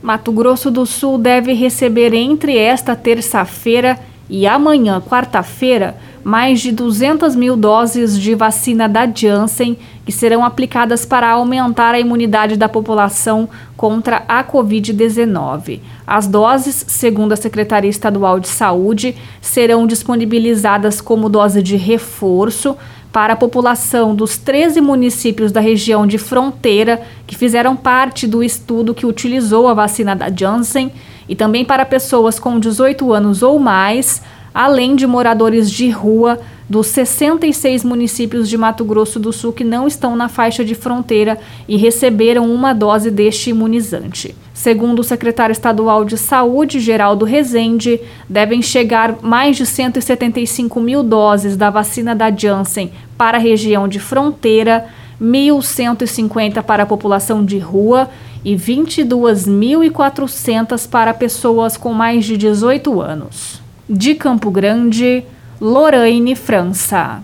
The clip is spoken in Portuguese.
Mato Grosso do Sul deve receber entre esta terça-feira e amanhã, quarta-feira, mais de 200 mil doses de vacina da Janssen, que serão aplicadas para aumentar a imunidade da população contra a Covid-19. As doses, segundo a Secretaria Estadual de Saúde, serão disponibilizadas como dose de reforço para a população dos 13 municípios da região de fronteira que fizeram parte do estudo que utilizou a vacina da Janssen e também para pessoas com 18 anos ou mais além de moradores de rua dos 66 municípios de Mato Grosso do Sul que não estão na faixa de fronteira e receberam uma dose deste imunizante. Segundo o secretário estadual de Saúde, Geraldo Rezende, devem chegar mais de 175 mil doses da vacina da Janssen para a região de fronteira, 1.150 para a população de rua e 22.400 para pessoas com mais de 18 anos. De Campo Grande, Lorraine França.